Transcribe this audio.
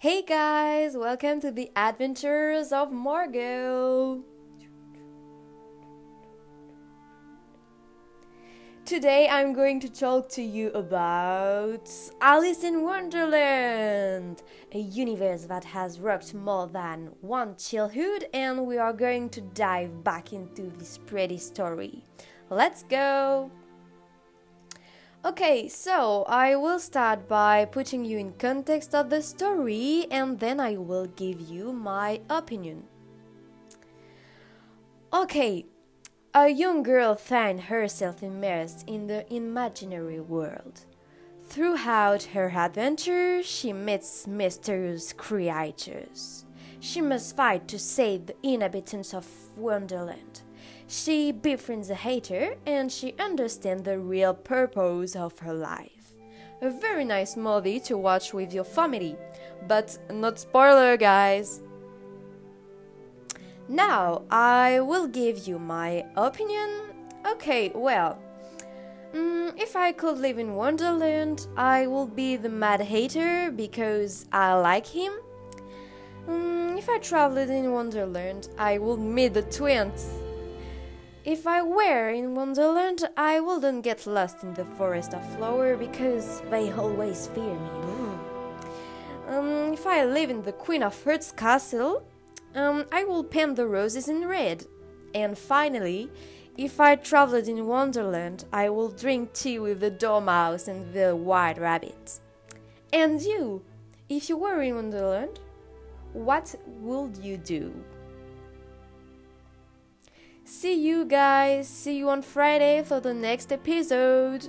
Hey guys, welcome to the adventures of Margot. Today I'm going to talk to you about Alice in Wonderland, a universe that has rocked more than one childhood, and we are going to dive back into this pretty story. Let's go! Okay, so I will start by putting you in context of the story and then I will give you my opinion. Okay, a young girl finds herself immersed in the imaginary world. Throughout her adventure, she meets mysterious creatures. She must fight to save the inhabitants of Wonderland. She befriends a hatter and she understands the real purpose of her life. A very nice movie to watch with your family, but not spoiler, guys. Now, I will give you my opinion. Okay, well, mm, if I could live in Wonderland, I would be the mad hatter because I like him. Mm, if I traveled in Wonderland, I would meet the twins. If I were in Wonderland, I wouldn't get lost in the forest of flower because they always fear me. Um, if I live in the Queen of Hearts castle, um, I will paint the roses in red. And finally, if I traveled in Wonderland, I will drink tea with the dormouse and the white rabbit. And you, if you were in Wonderland, what would you do? See you guys. See you on Friday for the next episode.